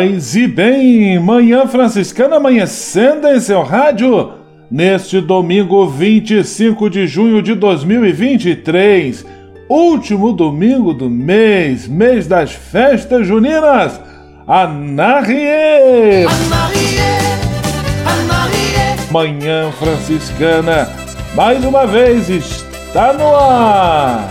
Paz e bem, Manhã Franciscana amanhecendo em seu rádio neste domingo 25 de junho de 2023, último domingo do mês, mês das festas juninas. Anarie! Manhã Franciscana, mais uma vez está no ar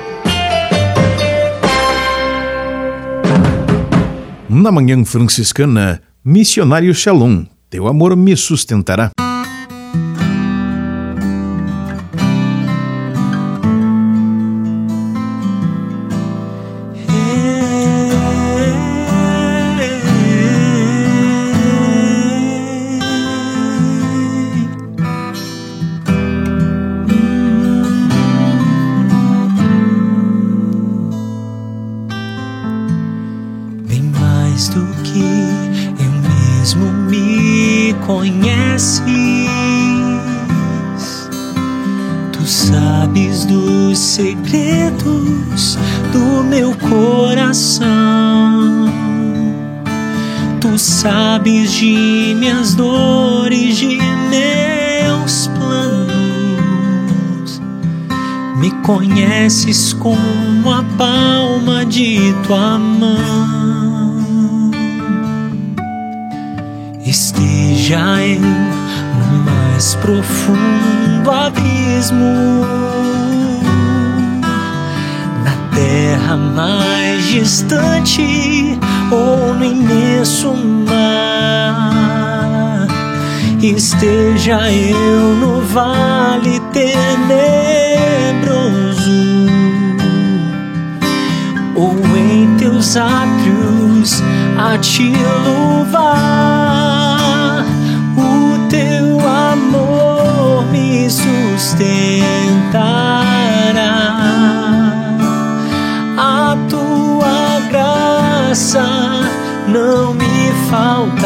Na manhã franciscana, missionário Shalom, teu amor me sustentará. Conheces como a palma de tua mão. Esteja eu no mais profundo abismo, na terra mais distante ou no imenso mar. Esteja eu no vale tenebroso ou em teus átrios a te louvar. O teu amor me sustentará, a tua graça não me faltará.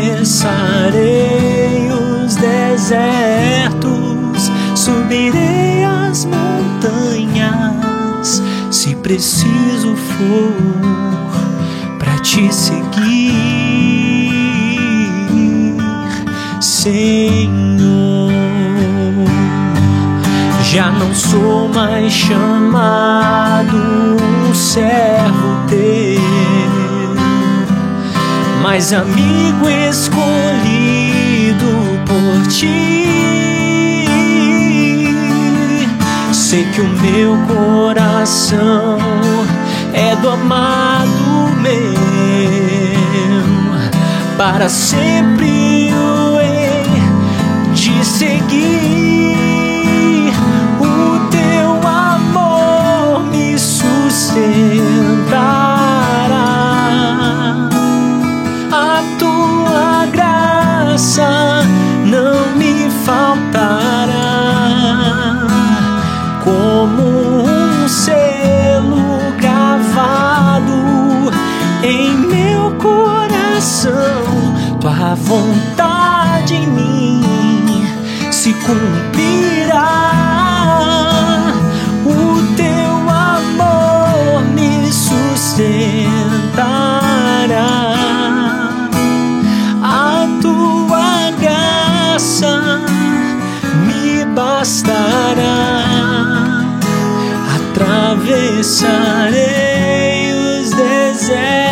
Atravessarei os desertos, subirei as montanhas preciso for para te seguir, Senhor. Já não sou mais chamado um servo teu, mas amigo escolhido por ti. Sei que o meu coração é do amado meu, para sempre o hei de seguir. Cumprirá. O teu amor me sustentará. A tua graça me bastará atravessarei os desertos,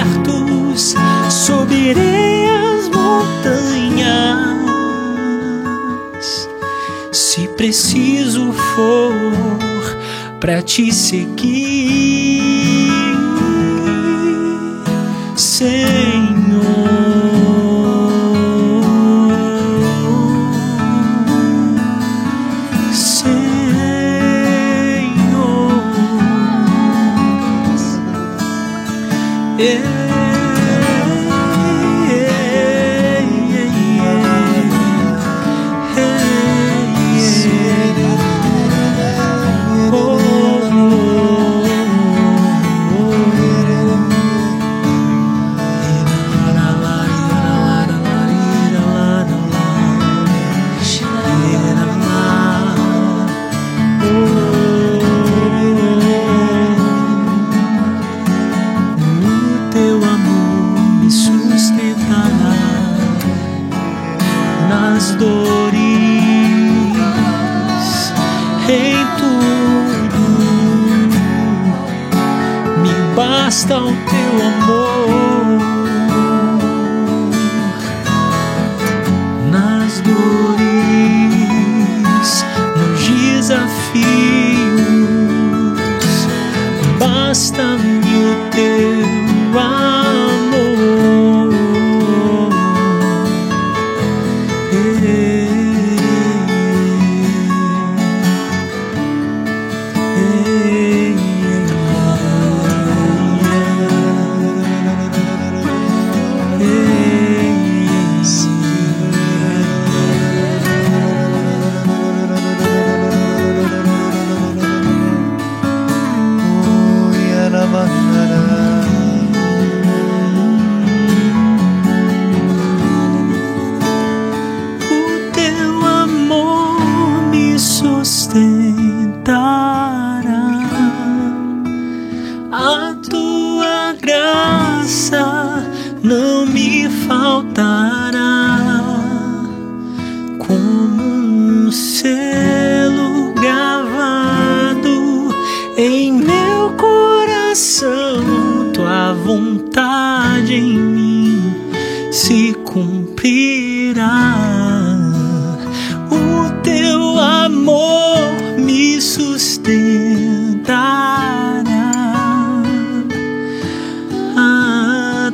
preciso for para te seguir,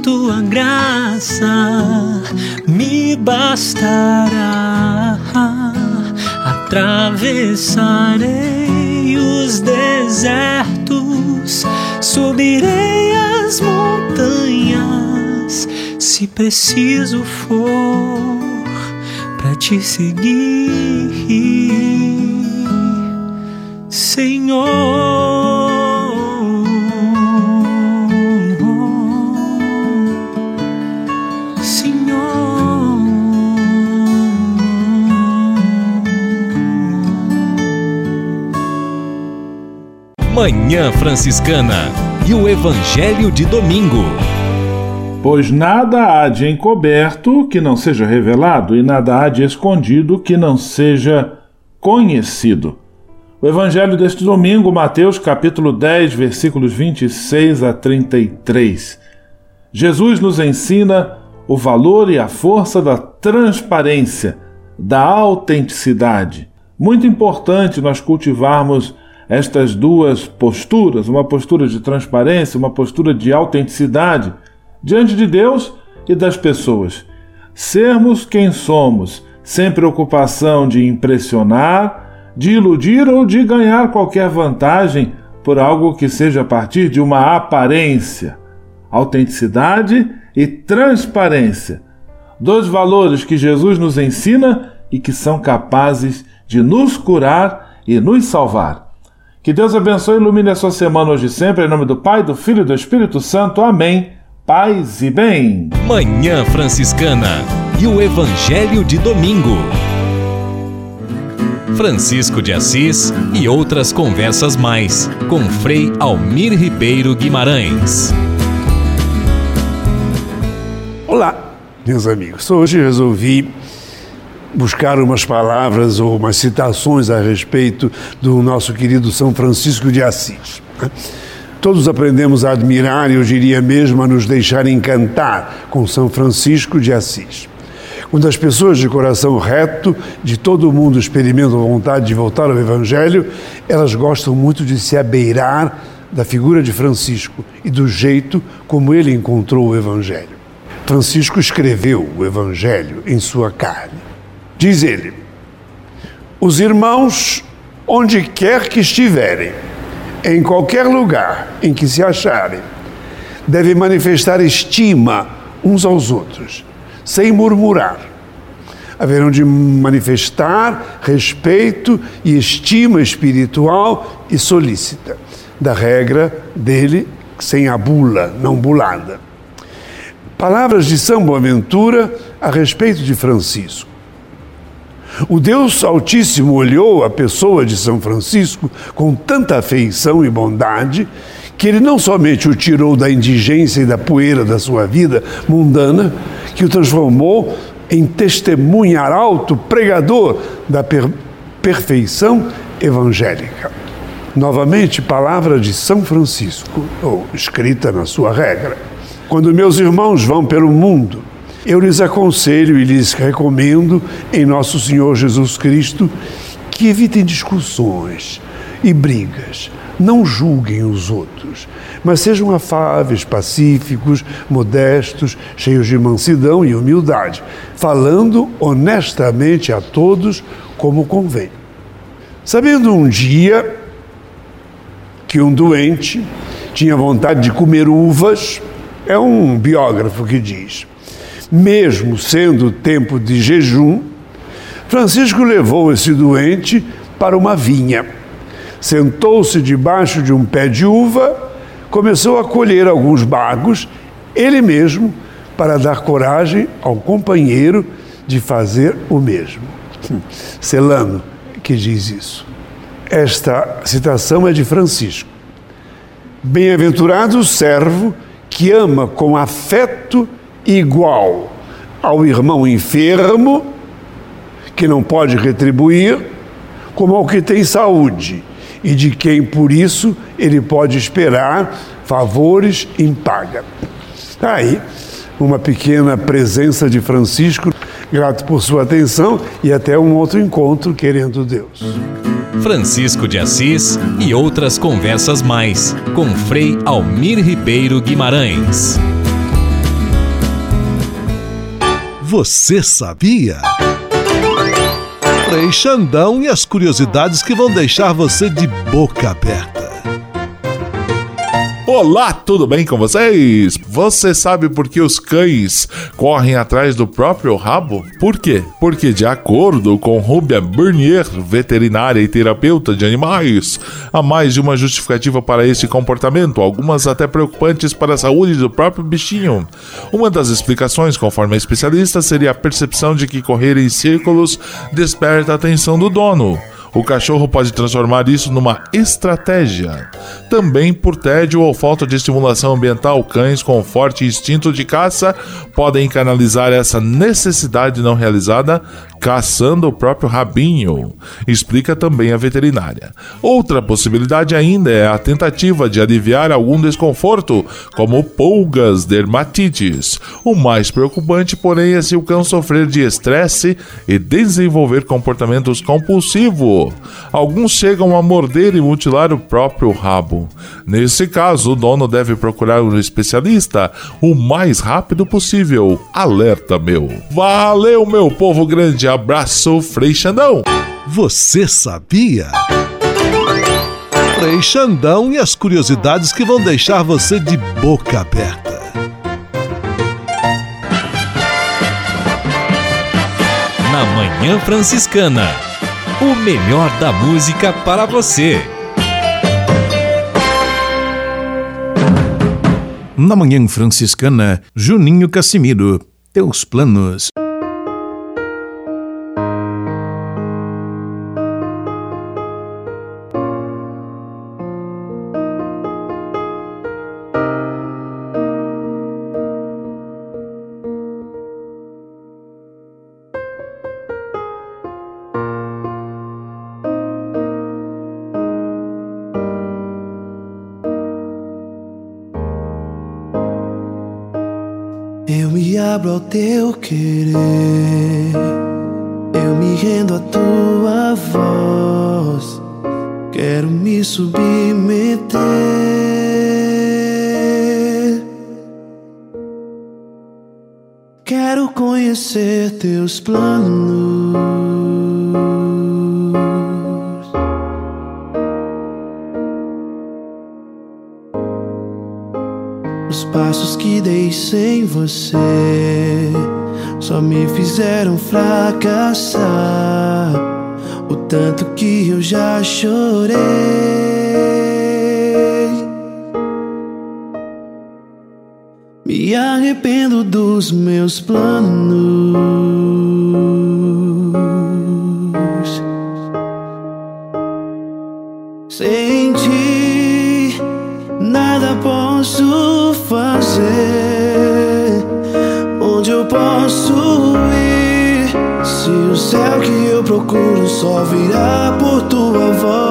tua graça me bastará. Atravessarei os desertos, subirei as montanhas, se preciso for para te seguir, Senhor. Manhã Franciscana e o Evangelho de Domingo. Pois nada há de encoberto que não seja revelado, e nada há de escondido que não seja conhecido. O evangelho deste domingo, Mateus capítulo 10, versículos 26 a 33. Jesus nos ensina o valor e a força da transparência, da autenticidade. Muito importante nós cultivarmos estas duas posturas, uma postura de transparência, uma postura de autenticidade diante de Deus e das pessoas. Sermos quem somos, sem preocupação de impressionar, de iludir ou de ganhar qualquer vantagem por algo que seja a partir de uma aparência. Autenticidade e transparência. Dois valores que Jesus nos ensina e que são capazes de nos curar e nos salvar. Que Deus abençoe e ilumine a sua semana hoje e sempre, em nome do Pai, do Filho e do Espírito Santo. Amém paz e bem. Manhã Franciscana e o Evangelho de Domingo. Francisco de Assis e outras conversas mais com Frei Almir Ribeiro Guimarães. Olá, meus amigos. Hoje resolvi buscar umas palavras ou umas citações a respeito do nosso querido São Francisco de Assis. Todos aprendemos a admirar e eu diria mesmo a nos deixar encantar com São Francisco de Assis. Quando as pessoas de coração reto de todo o mundo experimentam vontade de voltar ao Evangelho, elas gostam muito de se abeirar da figura de Francisco e do jeito como ele encontrou o Evangelho. Francisco escreveu o Evangelho em sua carne. Diz ele: Os irmãos, onde quer que estiverem, em qualquer lugar em que se acharem, devem manifestar estima uns aos outros, sem murmurar. Haverão de manifestar respeito e estima espiritual e solícita, da regra dele, sem a bula, não bulada. Palavras de São Boaventura a respeito de Francisco. O Deus Altíssimo olhou a pessoa de São Francisco com tanta afeição e bondade que ele não somente o tirou da indigência e da poeira da sua vida mundana, que o transformou em testemunhar alto, pregador da per perfeição evangélica. Novamente, palavra de São Francisco, ou escrita na sua regra. Quando meus irmãos vão pelo mundo, eu lhes aconselho e lhes recomendo, em nosso Senhor Jesus Cristo, que evitem discussões e brigas. Não julguem os outros, mas sejam afáveis, pacíficos, modestos, cheios de mansidão e humildade, falando honestamente a todos como convém. Sabendo um dia que um doente tinha vontade de comer uvas, é um biógrafo que diz mesmo sendo tempo de jejum, Francisco levou esse doente para uma vinha. Sentou-se debaixo de um pé de uva, começou a colher alguns bagos, ele mesmo, para dar coragem ao companheiro de fazer o mesmo. Celano que diz isso. Esta citação é de Francisco. Bem-aventurado o servo que ama com afeto igual ao irmão enfermo, que não pode retribuir, como ao que tem saúde, e de quem por isso ele pode esperar favores em paga. Tá aí uma pequena presença de Francisco, grato por sua atenção e até um outro encontro, querendo Deus. Francisco de Assis e outras conversas mais, com Frei Almir Ribeiro Guimarães. Você sabia? Frei Xandão e as curiosidades que vão deixar você de boca aberta. Olá, tudo bem com vocês? Você sabe por que os cães correm atrás do próprio rabo? Por quê? Porque, de acordo com Rubia Burnier, veterinária e terapeuta de animais, há mais de uma justificativa para esse comportamento, algumas até preocupantes para a saúde do próprio bichinho. Uma das explicações, conforme a especialista, seria a percepção de que correr em círculos desperta a atenção do dono. O cachorro pode transformar isso numa estratégia. Também por tédio ou falta de estimulação ambiental, cães com forte instinto de caça podem canalizar essa necessidade não realizada caçando o próprio rabinho, explica também a veterinária. Outra possibilidade ainda é a tentativa de aliviar algum desconforto, como pulgas, dermatites. O mais preocupante, porém, é se o cão sofrer de estresse e desenvolver comportamentos compulsivos. Alguns chegam a morder e mutilar o próprio rabo. Nesse caso, o dono deve procurar um especialista o mais rápido possível. Alerta, meu. Valeu, meu povo grande abraço, Frei Xandão. Você sabia? Frei Xandão e as curiosidades que vão deixar você de boca aberta. Na Manhã Franciscana, o melhor da música para você. Na Manhã Franciscana, Juninho Cassimiro, teus planos. Eu me rendo à tua voz. Quero me submeter. Quero conhecer teus planos. passos que dei sem você só me fizeram fracassar. O tanto que eu já chorei. Me arrependo dos meus planos. Procuro só virá por tua voz.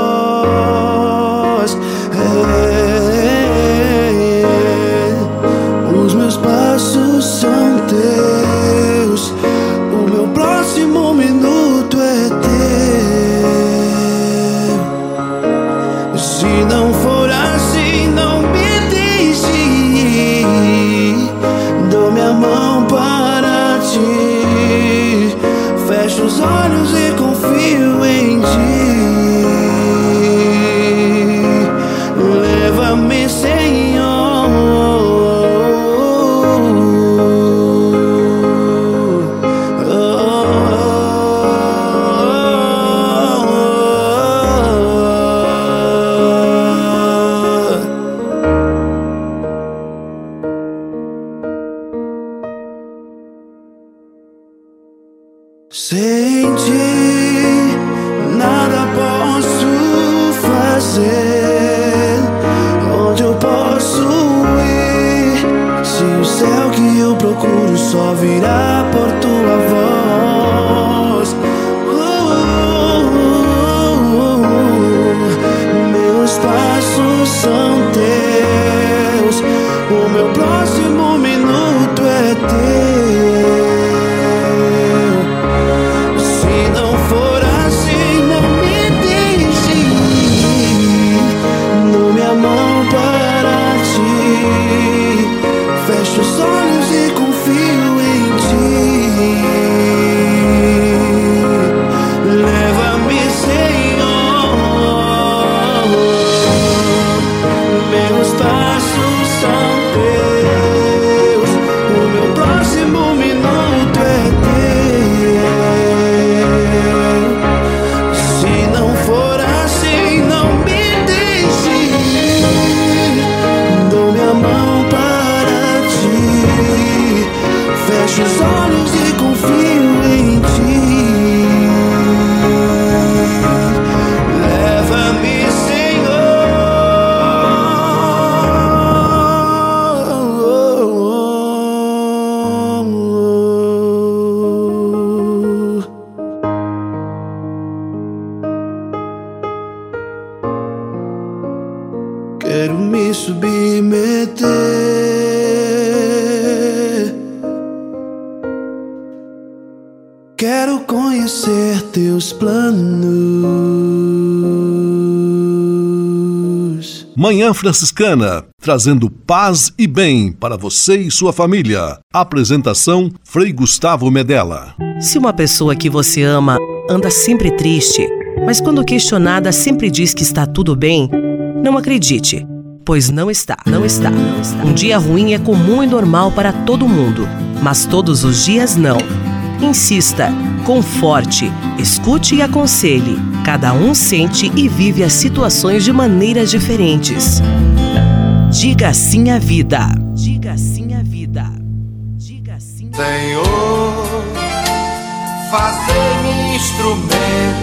Manhã Franciscana, trazendo paz e bem para você e sua família. Apresentação Frei Gustavo Medella. Se uma pessoa que você ama anda sempre triste, mas quando questionada sempre diz que está tudo bem, não acredite, pois não está, não está, não está. Um dia ruim é comum e normal para todo mundo, mas todos os dias não. Insista, conforte, escute e aconselhe. Cada um sente e vive as situações de maneiras diferentes. Diga sim à vida. Diga sim à vida. Diga sim. Senhor, fazer-me instrumento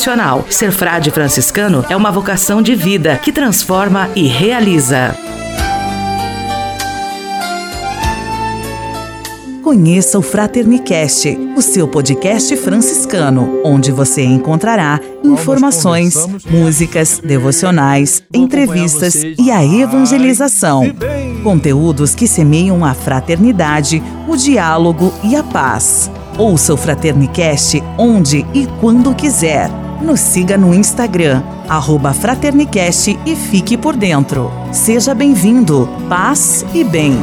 Ser frade franciscano é uma vocação de vida que transforma e realiza. Conheça o Fraternicast, o seu podcast franciscano, onde você encontrará informações, músicas, devocionais, entrevistas e a evangelização. Conteúdos que semeiam a fraternidade, o diálogo e a paz. Ouça o Fraternicast onde e quando quiser. Nos siga no Instagram, Fraternicast e fique por dentro. Seja bem-vindo, paz e bem.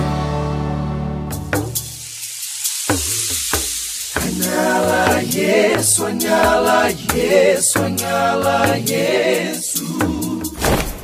Sonhala, yes, sonhala, yes.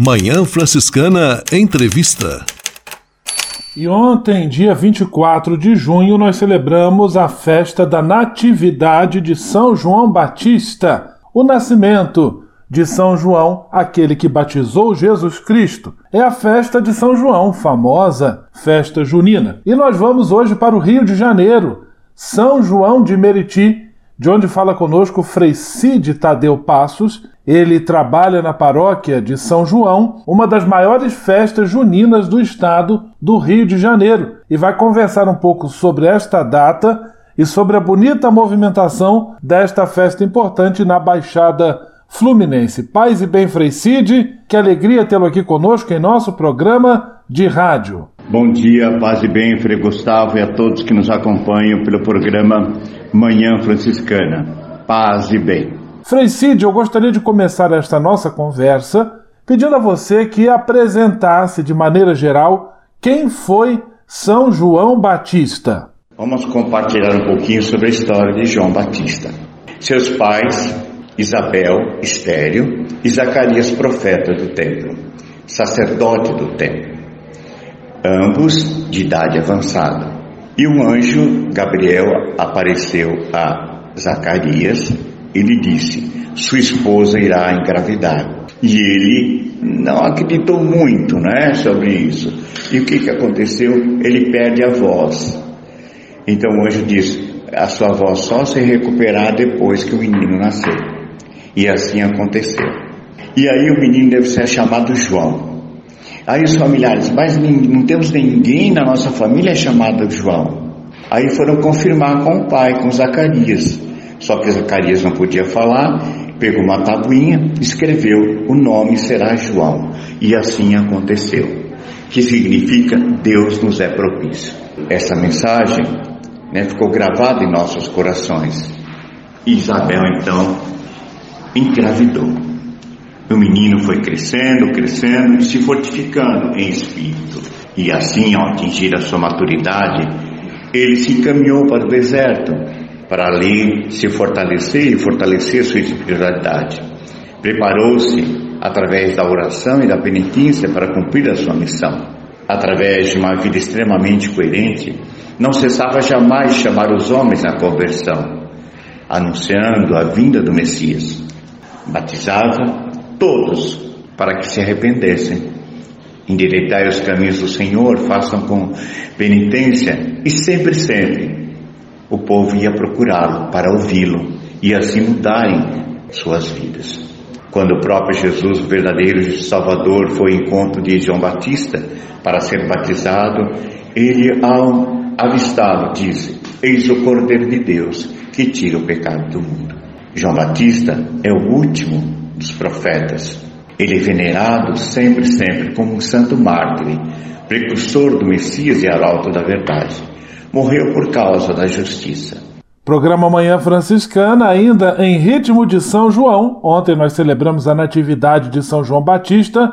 Manhã Franciscana Entrevista. E ontem, dia 24 de junho, nós celebramos a festa da Natividade de São João Batista, o nascimento de São João, aquele que batizou Jesus Cristo. É a festa de São João, famosa festa junina. E nós vamos hoje para o Rio de Janeiro, São João de Meriti, de onde fala conosco Frei Cid Tadeu Passos. Ele trabalha na paróquia de São João, uma das maiores festas juninas do estado do Rio de Janeiro, e vai conversar um pouco sobre esta data e sobre a bonita movimentação desta festa importante na Baixada Fluminense. Paz e bem, Frei Cid, que alegria tê-lo aqui conosco em nosso programa de rádio. Bom dia, paz e bem, Frei Gustavo, e a todos que nos acompanham pelo programa Manhã Franciscana. Paz e bem. Frei Cid, eu gostaria de começar esta nossa conversa pedindo a você que apresentasse de maneira geral quem foi São João Batista. Vamos compartilhar um pouquinho sobre a história de João Batista. Seus pais, Isabel, estéreo, e Zacarias, profeta do templo, sacerdote do templo, ambos de idade avançada. E um anjo, Gabriel, apareceu a Zacarias e lhe disse: sua esposa irá engravidar. E ele não acreditou muito né, sobre isso. E o que, que aconteceu? Ele perde a voz. Então o anjo diz: a sua voz só se recuperar depois que o menino nascer. E assim aconteceu. E aí o menino deve ser chamado João. Aí os familiares, mas não temos ninguém na nossa família chamado João. Aí foram confirmar com o pai, com Zacarias. Só que Zacarias não podia falar, pegou uma tabuinha, escreveu: o nome será João. E assim aconteceu. Que significa Deus nos é propício. Essa mensagem né, ficou gravada em nossos corações. Isabel então engravidou. O menino foi crescendo, crescendo e se fortificando em espírito. E assim, ao atingir a sua maturidade, ele se encaminhou para o deserto, para ali se fortalecer e fortalecer sua espiritualidade. Preparou-se através da oração e da penitência para cumprir a sua missão. Através de uma vida extremamente coerente, não cessava jamais chamar os homens à conversão, anunciando a vinda do Messias. Batizava todos, para que se arrependessem. Endireitai os caminhos do Senhor, façam com penitência, e sempre, sempre o povo ia procurá-lo para ouvi-lo e assim mudarem suas vidas. Quando o próprio Jesus, o verdadeiro Salvador, foi ao encontro de João Batista para ser batizado, ele, ao avistá-lo, disse: Eis o Cordeiro de Deus que tira o pecado do mundo. João Batista é o último dos profetas. Ele é venerado sempre, sempre como um santo mártir, precursor do Messias e arauto da verdade. Morreu por causa da justiça. Programa Manhã Franciscana, ainda em ritmo de São João. Ontem nós celebramos a Natividade de São João Batista.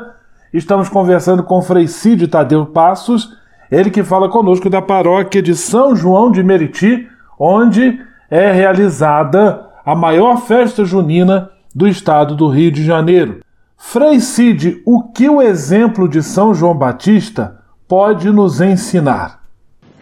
Estamos conversando com Frei Cid Tadeu Passos, ele que fala conosco da paróquia de São João de Meriti, onde é realizada a maior festa junina do estado do Rio de Janeiro. Frei Cid, o que o exemplo de São João Batista pode nos ensinar?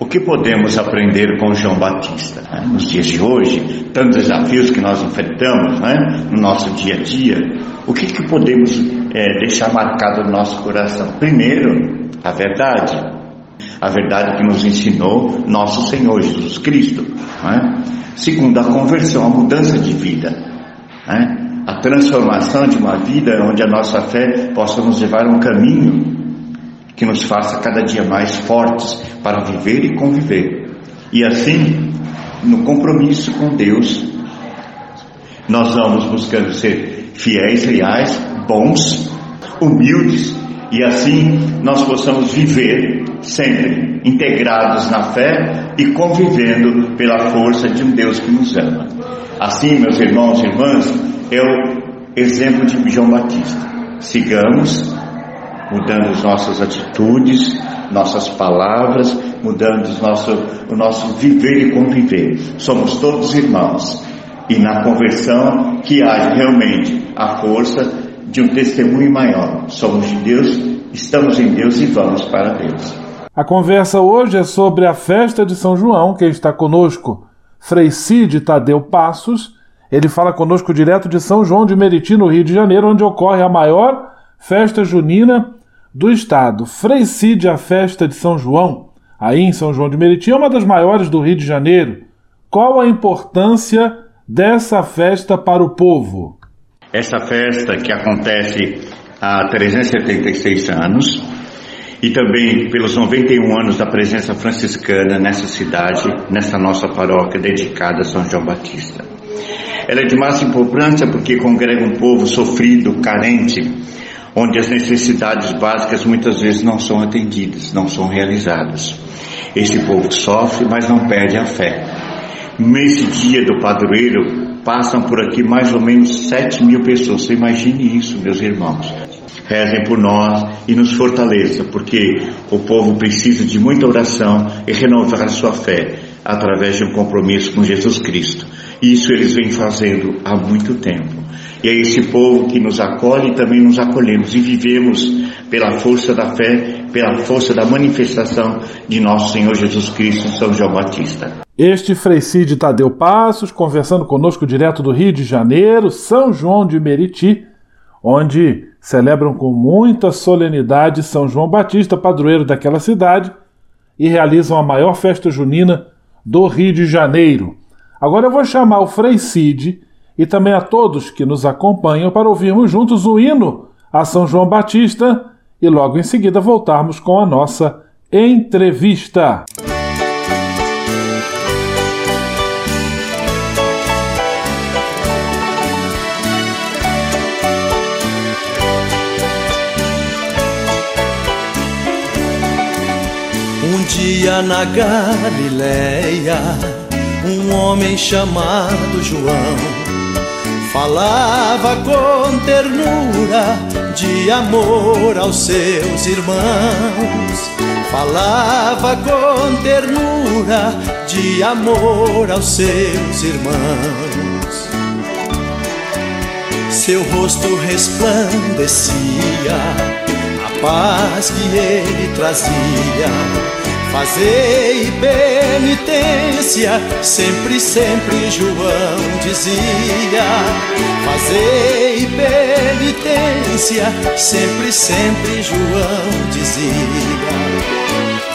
O que podemos aprender com João Batista? Né? Nos dias de hoje, tantos desafios que nós enfrentamos né? no nosso dia a dia, o que, que podemos é, deixar marcado no nosso coração? Primeiro, a verdade. A verdade que nos ensinou nosso Senhor Jesus Cristo. Né? Segundo, a conversão, a mudança de vida. Né? a transformação de uma vida onde a nossa fé possa nos levar a um caminho que nos faça cada dia mais fortes para viver e conviver. E assim, no compromisso com Deus, nós vamos buscando ser fiéis, reais, bons, humildes e assim nós possamos viver sempre integrados na fé e convivendo pela força de um Deus que nos ama. Assim, meus irmãos e irmãs, é o exemplo de João Batista. Sigamos mudando as nossas atitudes, nossas palavras, mudando o nosso, o nosso viver e conviver. Somos todos irmãos. E na conversão que há realmente a força de um testemunho maior. Somos de Deus, estamos em Deus e vamos para Deus. A conversa hoje é sobre a festa de São João. Quem está conosco, Frei Cid Tadeu Passos, ele fala conosco direto de São João de Meriti, no Rio de Janeiro, onde ocorre a maior festa junina do estado. Frei Cid, a festa de São João, aí em São João de Meriti, é uma das maiores do Rio de Janeiro. Qual a importância dessa festa para o povo? Essa festa que acontece há 376 anos e também pelos 91 anos da presença franciscana nessa cidade, nessa nossa paróquia dedicada a São João Batista. Ela é de máxima importância porque congrega um povo sofrido, carente, onde as necessidades básicas muitas vezes não são atendidas, não são realizadas. Esse povo sofre, mas não perde a fé. Nesse dia do padroeiro, passam por aqui mais ou menos 7 mil pessoas. Você imagine isso, meus irmãos. Rezem por nós e nos fortaleça, porque o povo precisa de muita oração e renovar a sua fé através de um compromisso com Jesus Cristo. Isso eles vêm fazendo há muito tempo. E é esse povo que nos acolhe também nos acolhemos e vivemos pela força da fé, pela força da manifestação de nosso Senhor Jesus Cristo, São João Batista. Este Frei Cid Tadeu Passos, conversando conosco direto do Rio de Janeiro, São João de Meriti, onde celebram com muita solenidade São João Batista, padroeiro daquela cidade, e realizam a maior festa junina do Rio de Janeiro. Agora eu vou chamar o Frei Cid e também a todos que nos acompanham para ouvirmos juntos o hino a São João Batista e logo em seguida voltarmos com a nossa entrevista. Um dia na Galileia, um homem chamado João falava com ternura de amor aos seus irmãos. Falava com ternura de amor aos seus irmãos. Seu rosto resplandecia a paz que ele trazia Fazei penitência, sempre, sempre João dizia. Fazei penitência, sempre, sempre João dizia.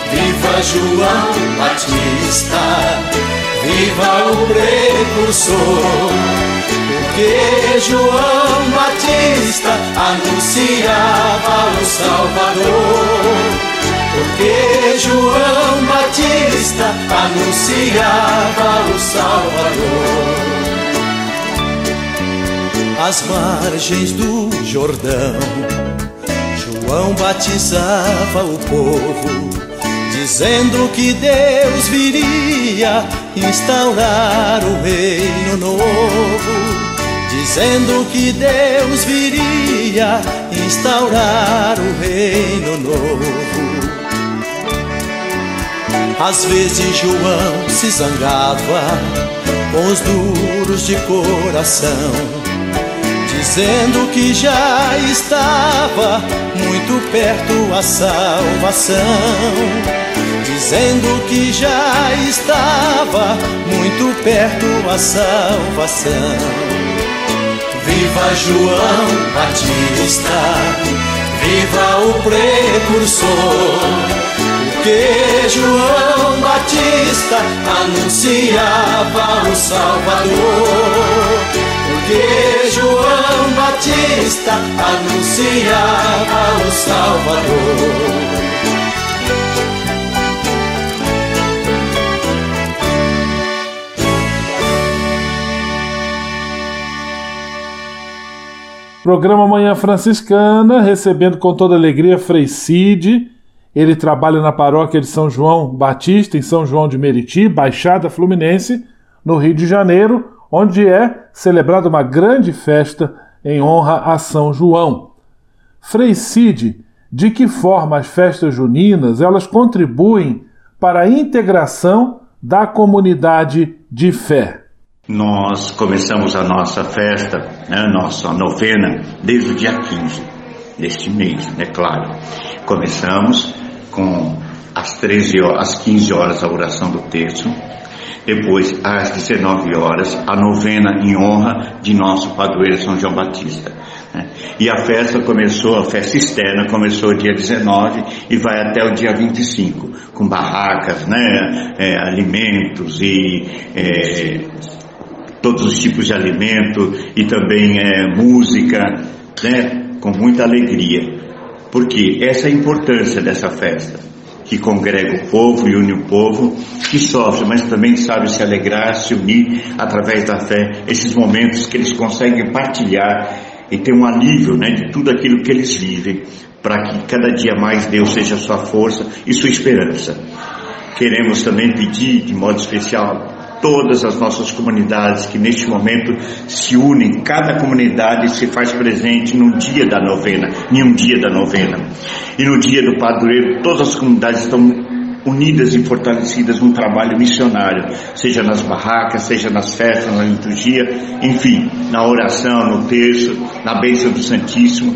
Viva João Batista, viva o precursor. Porque João Batista anunciava o Salvador porque João Batista anunciava o Salvador. Às margens do Jordão, João batizava o povo, dizendo que Deus viria instaurar o reino novo dizendo que Deus viria instaurar o reino novo. Às vezes João se zangava com os duros de coração, dizendo que já estava muito perto a salvação. Dizendo que já estava muito perto a salvação. Viva João Batista, viva o precursor porque João Batista anunciava o Salvador. Porque João Batista anunciava o Salvador. Programa Manhã Franciscana, recebendo com toda alegria Frei Cid, ele trabalha na paróquia de São João Batista, em São João de Meriti, Baixada Fluminense, no Rio de Janeiro, onde é celebrada uma grande festa em honra a São João. Frei Cid, de que forma as festas juninas elas contribuem para a integração da comunidade de fé? Nós começamos a nossa festa, né, a nossa novena, desde o dia 15 deste mês, é claro. Começamos com às 13 horas, às 15 horas a oração do terço, depois às 19 horas a novena em honra de nosso padroeiro São João Batista. Né? E a festa começou, a festa externa começou dia 19 e vai até o dia 25, com barracas, né, é, alimentos e é, todos os tipos de alimento e também é, música, né, com muita alegria. Porque essa é a importância dessa festa, que congrega o povo e une o povo, que sofre, mas também sabe se alegrar, se unir através da fé, esses momentos que eles conseguem partilhar e ter um alívio né, de tudo aquilo que eles vivem, para que cada dia mais Deus seja sua força e sua esperança. Queremos também pedir, de modo especial, todas as nossas comunidades que neste momento se unem, cada comunidade se faz presente num dia da novena, em um dia da novena. E no dia do padroeiro, todas as comunidades estão unidas e fortalecidas num trabalho missionário, seja nas barracas, seja nas festas, na liturgia, enfim, na oração, no terço, na bênção do Santíssimo,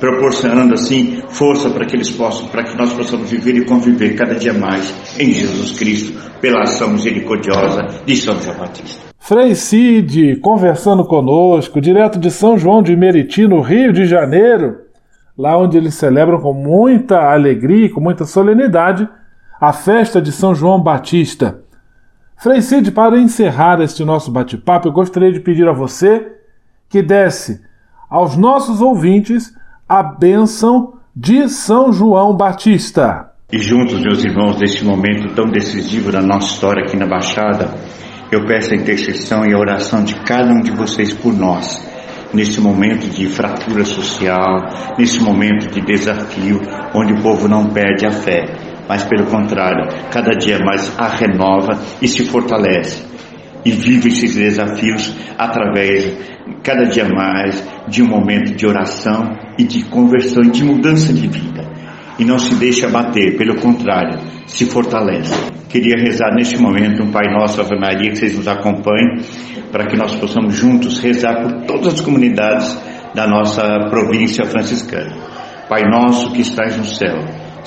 proporcionando assim força para que eles possam, para que nós possamos viver e conviver cada dia mais em Jesus Cristo, pela ação misericordiosa de São João Batista. Frei Cid conversando conosco, direto de São João de Meriti, no Rio de Janeiro, lá onde eles celebram com muita alegria e com muita solenidade a festa de São João Batista. Frei Cid, para encerrar este nosso bate-papo, eu gostaria de pedir a você que desse aos nossos ouvintes a bênção de São João Batista. E juntos, meus irmãos, neste momento tão decisivo da nossa história aqui na Baixada, eu peço a intercessão e a oração de cada um de vocês por nós, nesse momento de fratura social, nesse momento de desafio, onde o povo não perde a fé, mas pelo contrário, cada dia mais a renova e se fortalece. E vive esses desafios através, cada dia mais, de um momento de oração e de conversão e de mudança de vida. E não se deixa abater, pelo contrário, se fortalece. Queria rezar neste momento um Pai Nosso, Ave Maria, que vocês nos acompanhem, para que nós possamos juntos rezar por todas as comunidades da nossa província franciscana. Pai nosso que estais no céu,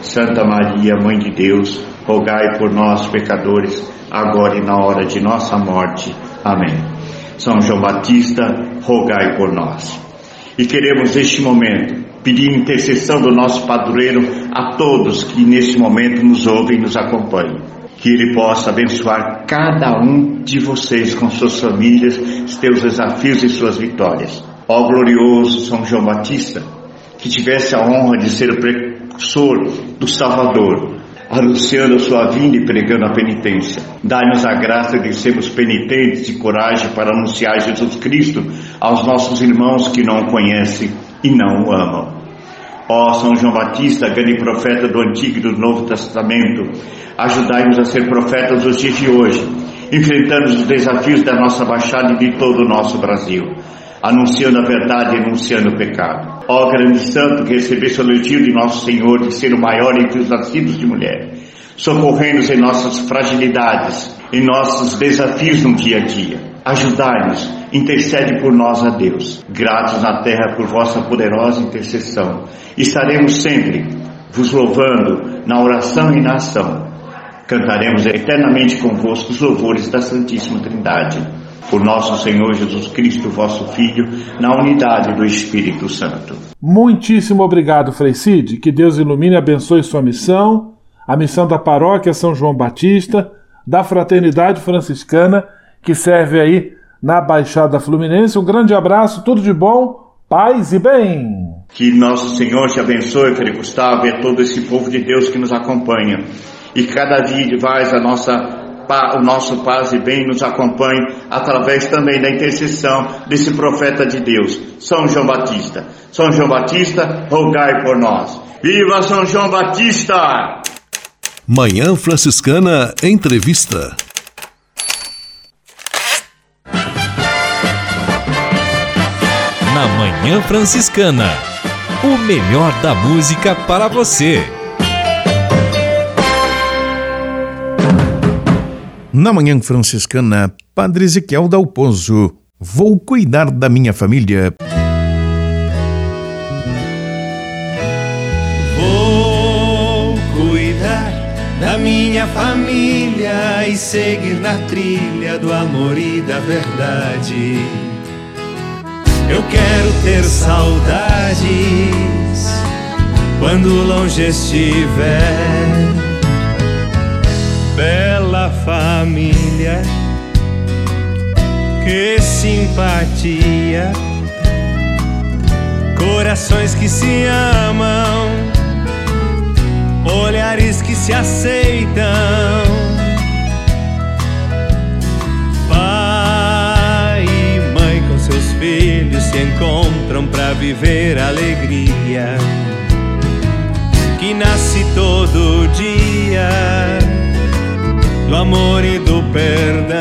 Santa Maria, Mãe de Deus, rogai por nós, pecadores, agora e na hora de nossa morte. Amém. São João Batista, rogai por nós. E queremos neste momento pedir intercessão do nosso padroeiro a todos que neste momento nos ouvem e nos acompanham. Que Ele possa abençoar cada um de vocês com suas famílias, seus desafios e suas vitórias. Ó glorioso São João Batista, que tivesse a honra de ser o precursor do Salvador, anunciando a sua vinda e pregando a penitência. Dai-nos a graça de sermos penitentes e coragem para anunciar Jesus Cristo aos nossos irmãos que não o conhecem e não o amam. Ó São João Batista, grande profeta do Antigo e do Novo Testamento, ajudai-nos a ser profetas dos dias de hoje, enfrentando os desafios da nossa Baixada e de todo o nosso Brasil anunciando a verdade e denunciando o pecado. Ó grande santo que recebesse o elogio de nosso Senhor de ser o maior entre os nascidos de mulher, socorrendo-nos em nossas fragilidades, em nossos desafios no dia a dia. Ajudai-nos, intercede por nós a Deus. Gratos na terra por vossa poderosa intercessão. Estaremos sempre vos louvando na oração e na ação. Cantaremos eternamente convosco os louvores da Santíssima Trindade por nosso Senhor Jesus Cristo, vosso Filho, na unidade do Espírito Santo. Muitíssimo obrigado, Frei Cid. Que Deus ilumine e abençoe sua missão, a missão da paróquia São João Batista, da Fraternidade Franciscana, que serve aí na Baixada Fluminense. Um grande abraço, tudo de bom, paz e bem. Que nosso Senhor te abençoe, Frei Gustavo, e a todo esse povo de Deus que nos acompanha. E cada dia vais a nossa o nosso paz e bem nos acompanhe através também da intercessão desse profeta de Deus, São João Batista. São João Batista, rogai por nós. Viva São João Batista! Manhã Franciscana Entrevista. Na Manhã Franciscana, o melhor da música para você. Na Manhã Franciscana, Padre Ezequiel Dalpozo. Vou cuidar da minha família. Vou cuidar da minha família e seguir na trilha do amor e da verdade. Eu quero ter saudades quando longe estiver. Bela família, que simpatia, corações que se amam, olhares que se aceitam. Pai e mãe com seus filhos se encontram para viver alegria que nasce todo dia do amor e do perdão.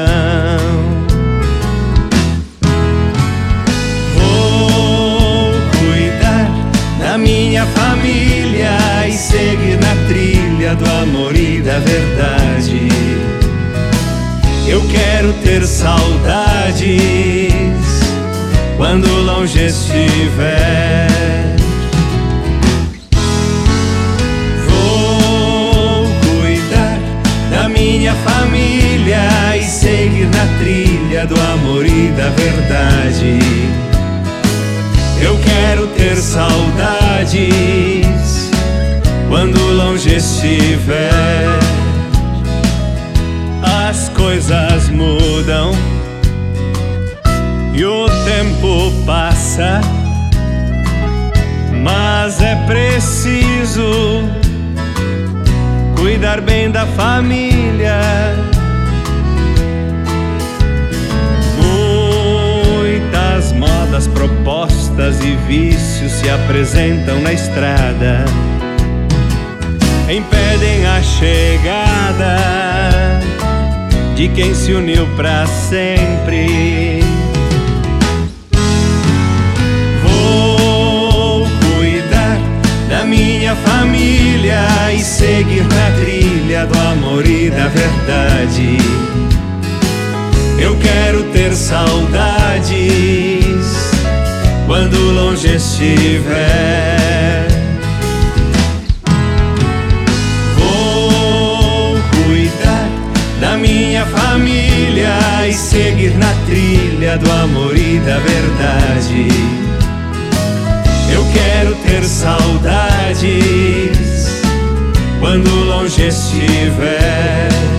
Vou cuidar da minha família e seguir na trilha do amor e da verdade. Eu quero ter saudades quando longe estiver. Seguir na trilha do amor e da verdade. Eu quero ter saudades quando longe estiver. As coisas mudam e o tempo passa, mas é preciso cuidar bem da família. Modas propostas e vícios se apresentam na estrada, impedem a chegada de quem se uniu pra sempre. Vou cuidar da minha família e seguir na trilha do amor e da verdade. Eu quero ter saudades quando longe estiver. Vou cuidar da minha família e seguir na trilha do amor e da verdade. Eu quero ter saudades quando longe estiver.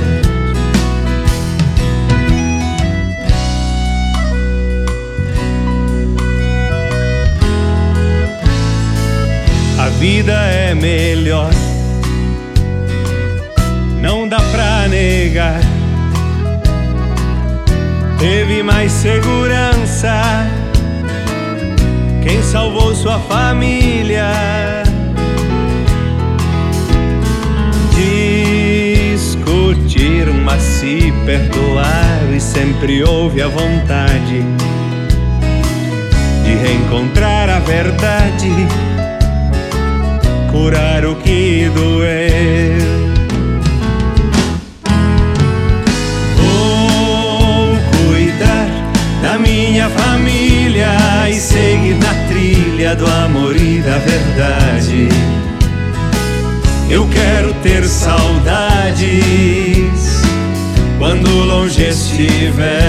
Vida é melhor, não dá pra negar. Teve mais segurança quem salvou sua família. Discutiram, mas se perdoar e sempre houve a vontade de reencontrar a verdade, curar o que doeu. Vou cuidar da minha família e seguir na trilha do amor e da verdade. Eu quero ter saudades quando longe estiver.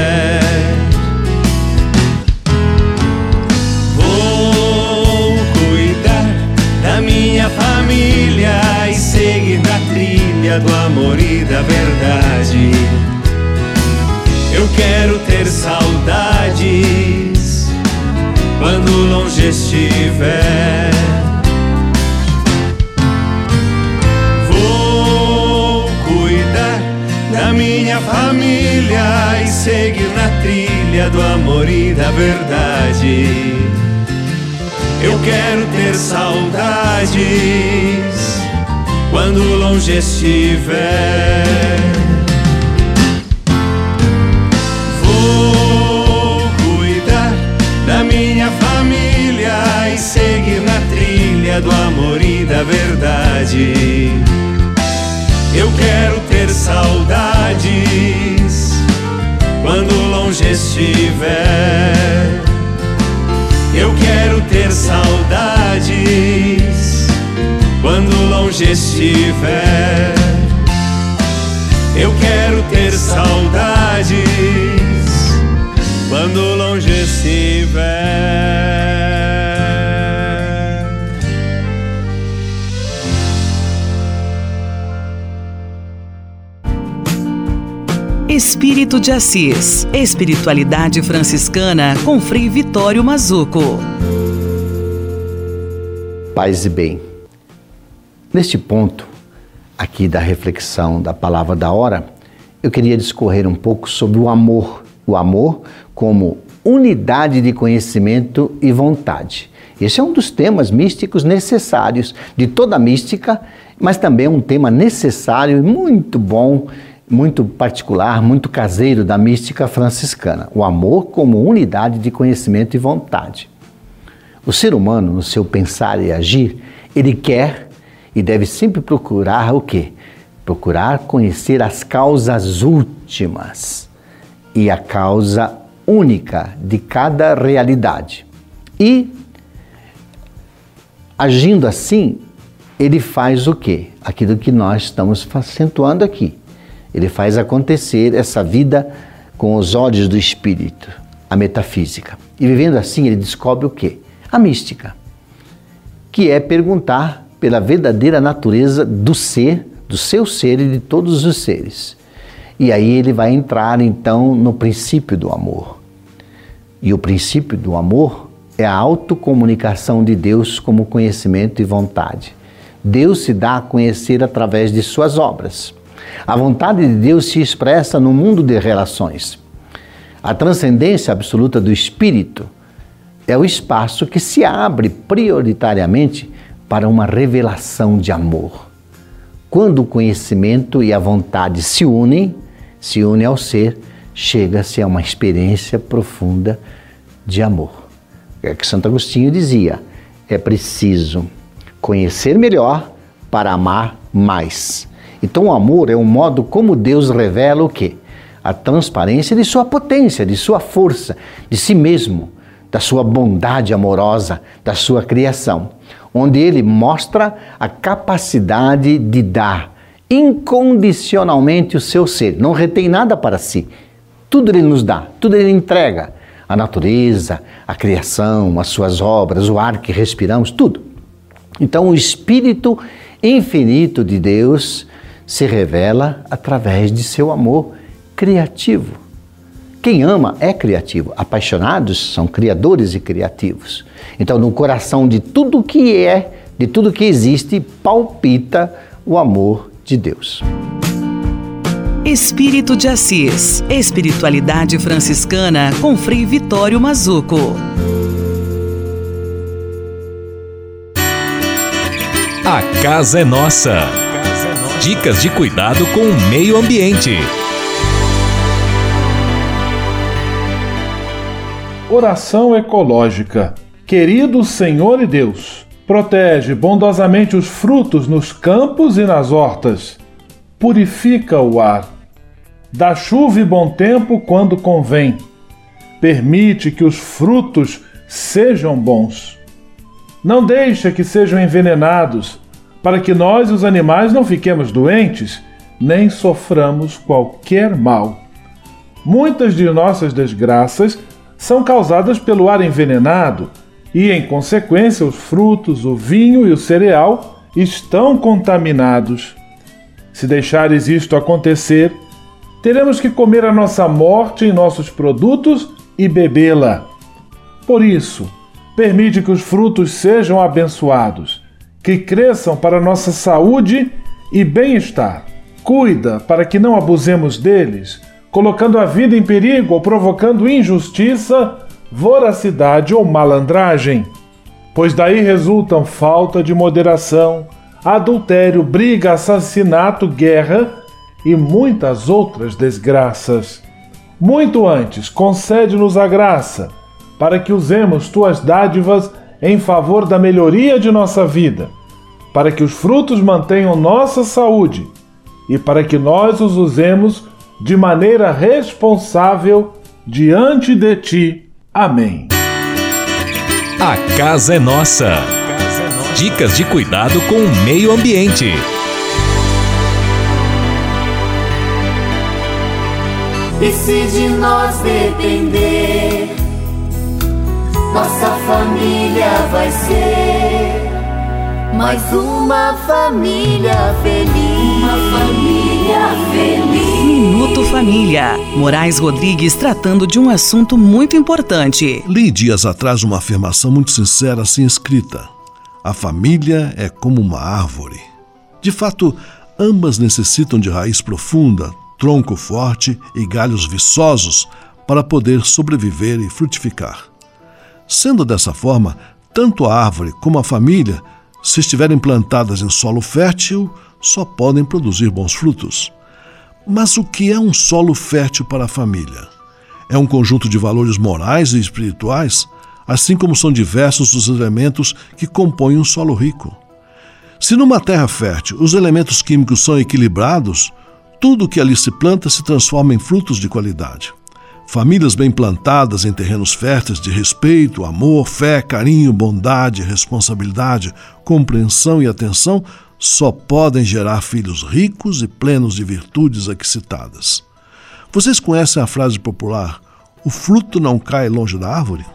Estiver. Vou cuidar da minha família e seguir na trilha do amor e da verdade. Eu quero ter saudades quando longe estiver. Do amor e da verdade. Eu quero ter saudades quando longe estiver. Eu quero ter saudades quando longe estiver. Eu quero ter saudades quando longe estiver. Espírito de Assis. Espiritualidade franciscana com Frei Vitório Mazuco. Paz e bem. Neste ponto, aqui da reflexão da palavra da hora, eu queria discorrer um pouco sobre o amor. O amor como unidade de conhecimento e vontade. Esse é um dos temas místicos necessários de toda a mística, mas também um tema necessário e muito bom, muito particular, muito caseiro da mística franciscana. O amor como unidade de conhecimento e vontade. O ser humano, no seu pensar e agir, ele quer e deve sempre procurar o quê? Procurar conhecer as causas últimas e a causa única de cada realidade. E agindo assim, ele faz o quê? Aquilo que nós estamos acentuando aqui. Ele faz acontecer essa vida com os olhos do espírito, a metafísica. E vivendo assim, ele descobre o quê? A mística, que é perguntar pela verdadeira natureza do ser, do seu ser e de todos os seres. E aí ele vai entrar então no princípio do amor. E o princípio do amor é a autocomunicação de Deus como conhecimento e vontade. Deus se dá a conhecer através de suas obras. A vontade de Deus se expressa no mundo de relações. A transcendência absoluta do espírito é o espaço que se abre prioritariamente para uma revelação de amor. Quando o conhecimento e a vontade se unem, se unem ao ser, chega-se a uma experiência profunda de amor. É que Santo Agostinho dizia: é preciso conhecer melhor para amar mais. Então o amor é um modo como Deus revela o quê? A transparência de sua potência, de sua força, de si mesmo da sua bondade amorosa, da sua criação, onde ele mostra a capacidade de dar incondicionalmente o seu ser, não retém nada para si. Tudo ele nos dá, tudo ele entrega. A natureza, a criação, as suas obras, o ar que respiramos, tudo. Então o Espírito infinito de Deus se revela através de seu amor criativo. Quem ama é criativo. Apaixonados são criadores e criativos. Então, no coração de tudo que é, de tudo que existe, palpita o amor de Deus. Espírito de Assis. Espiritualidade franciscana com Frei Vitório Mazuco. A casa é nossa. Dicas de cuidado com o meio ambiente. Oração ecológica. Querido Senhor e Deus, protege bondosamente os frutos nos campos e nas hortas. Purifica o ar. Dá chuva e bom tempo quando convém. Permite que os frutos sejam bons. Não deixa que sejam envenenados, para que nós, os animais, não fiquemos doentes, nem soframos qualquer mal. Muitas de nossas desgraças são causadas pelo ar envenenado e, em consequência, os frutos, o vinho e o cereal estão contaminados. Se deixares isto acontecer, teremos que comer a nossa morte em nossos produtos e bebê-la. Por isso, permite que os frutos sejam abençoados, que cresçam para nossa saúde e bem-estar. Cuida para que não abusemos deles colocando a vida em perigo ou provocando injustiça, voracidade ou malandragem, pois daí resultam falta de moderação, adultério, briga, assassinato, guerra e muitas outras desgraças. Muito antes, concede-nos a graça, para que usemos tuas dádivas em favor da melhoria de nossa vida, para que os frutos mantenham nossa saúde e para que nós os usemos de maneira responsável diante de ti. Amém. A casa é nossa. Dicas de cuidado com o meio ambiente. E se de nós depender, nossa família vai ser mais uma família feliz. Uma família feliz. Minuto Família. Moraes Rodrigues tratando de um assunto muito importante. Li dias atrás uma afirmação muito sincera assim escrita: A família é como uma árvore. De fato, Ambas necessitam de raiz profunda, tronco forte e galhos viçosos para poder sobreviver e frutificar. Sendo dessa forma, tanto a árvore como a família, se estiverem plantadas em solo fértil, só podem produzir bons frutos. Mas o que é um solo fértil para a família? É um conjunto de valores morais e espirituais, assim como são diversos os elementos que compõem um solo rico. Se numa terra fértil os elementos químicos são equilibrados, tudo que ali se planta se transforma em frutos de qualidade. Famílias bem plantadas em terrenos férteis de respeito, amor, fé, carinho, bondade, responsabilidade, compreensão e atenção só podem gerar filhos ricos e plenos de virtudes aqui citadas. Vocês conhecem a frase popular: o fruto não cai longe da árvore?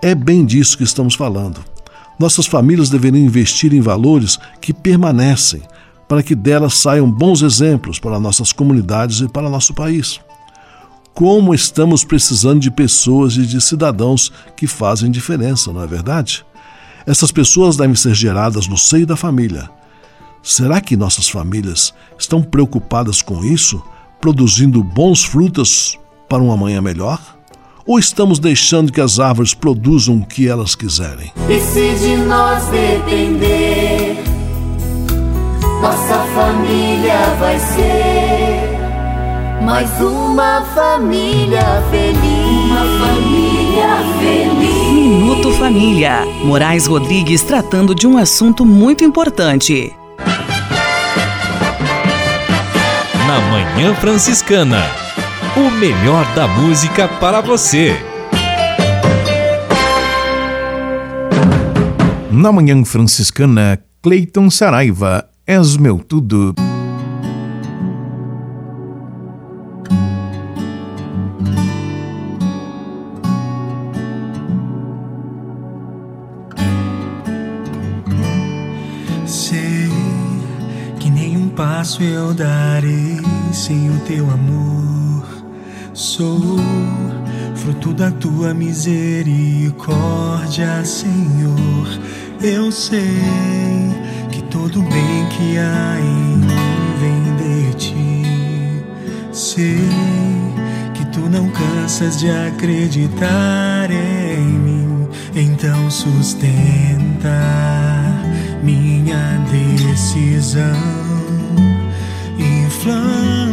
É bem disso que estamos falando. Nossas famílias deveriam investir em valores que permanecem, para que delas saiam bons exemplos para nossas comunidades e para nosso país. Como estamos precisando de pessoas e de cidadãos que fazem diferença, não é verdade? Essas pessoas devem ser geradas no seio da família. Será que nossas famílias estão preocupadas com isso, produzindo bons frutos para um amanhã melhor? Ou estamos deixando que as árvores produzam o que elas quiserem? E se de nós depender, nossa família vai ser mais uma família feliz. Uma família feliz. Minuto Família. Moraes Rodrigues tratando de um assunto muito importante. Na Manhã Franciscana. O melhor da música para você. Na Manhã Franciscana, Cleiton Saraiva, És meu tudo. Passo eu darei sem o teu amor. Sou fruto da tua misericórdia, Senhor. Eu sei que todo bem que há em mim vem de ti. Sei que tu não cansas de acreditar em mim, então sustenta minha decisão. Inflama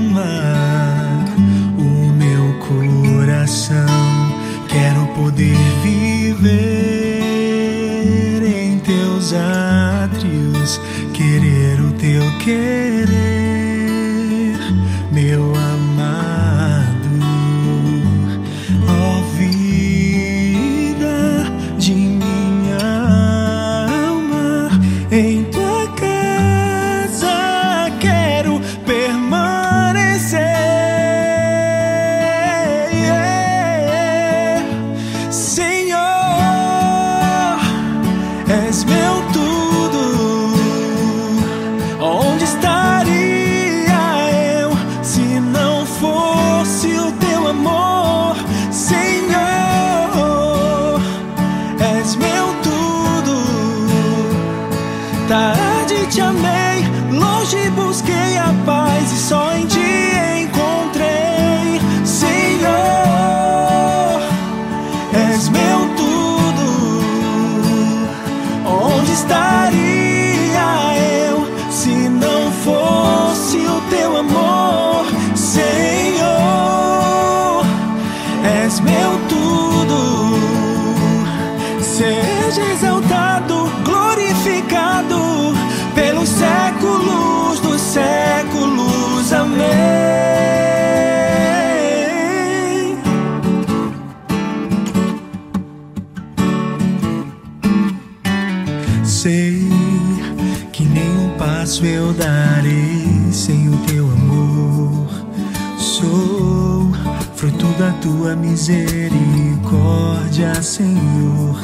tua misericórdia, Senhor.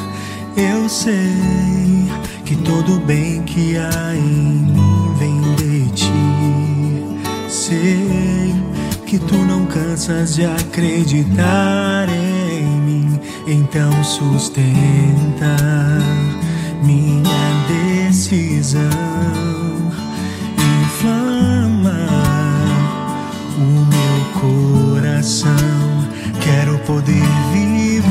Eu sei que todo bem que há em mim vem de ti. Sei que tu não cansas de acreditar em mim, então sustenta minha decisão. Inflama o meu coração poder viver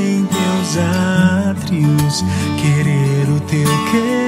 em teus átrios, querer o teu querer.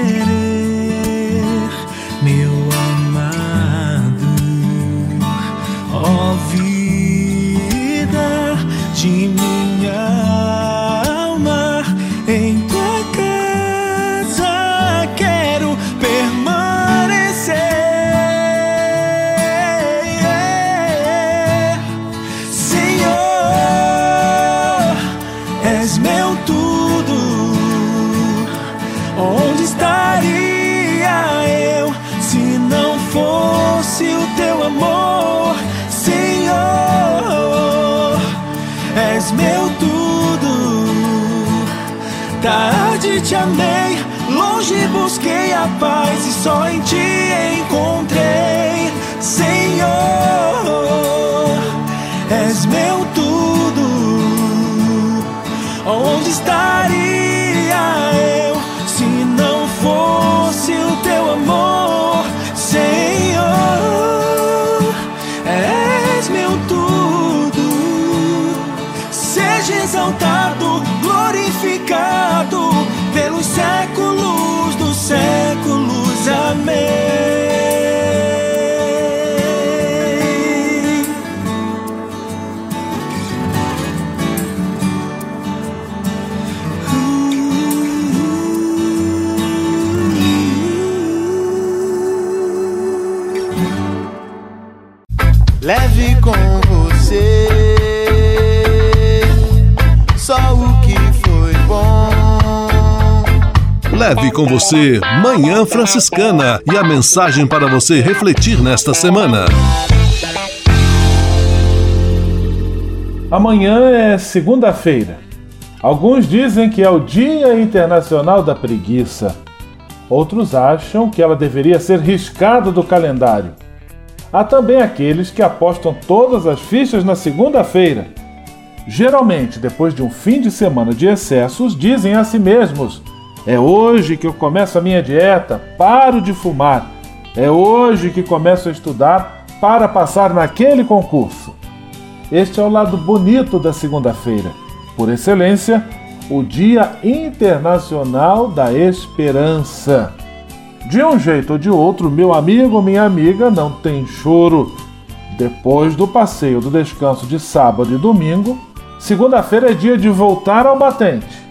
Busquei a paz e só em ti encontrei, Senhor. És meu Leve com você Manhã Franciscana e a mensagem para você refletir nesta semana. Amanhã é segunda-feira. Alguns dizem que é o Dia Internacional da Preguiça. Outros acham que ela deveria ser riscada do calendário. Há também aqueles que apostam todas as fichas na segunda-feira. Geralmente, depois de um fim de semana de excessos, dizem a si mesmos: É hoje que eu começo a minha dieta, paro de fumar. É hoje que começo a estudar para passar naquele concurso. Este é o lado bonito da segunda-feira. Por excelência, o Dia Internacional da Esperança. De um jeito ou de outro, meu amigo ou minha amiga não tem choro. Depois do passeio do descanso de sábado e domingo, segunda-feira é dia de voltar ao batente.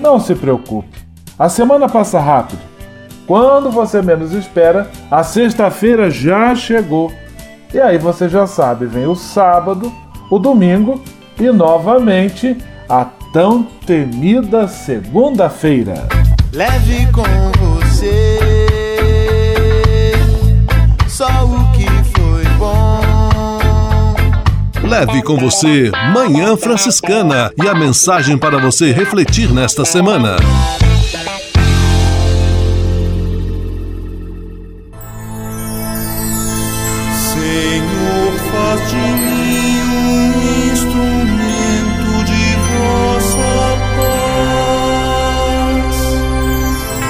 Não se preocupe, a semana passa rápido. Quando você menos espera, a sexta-feira já chegou. E aí você já sabe, vem o sábado, o domingo e novamente a tão temida segunda-feira. Leve com você só o que foi bom. Leve com você Manhã Franciscana e a mensagem para você refletir nesta semana.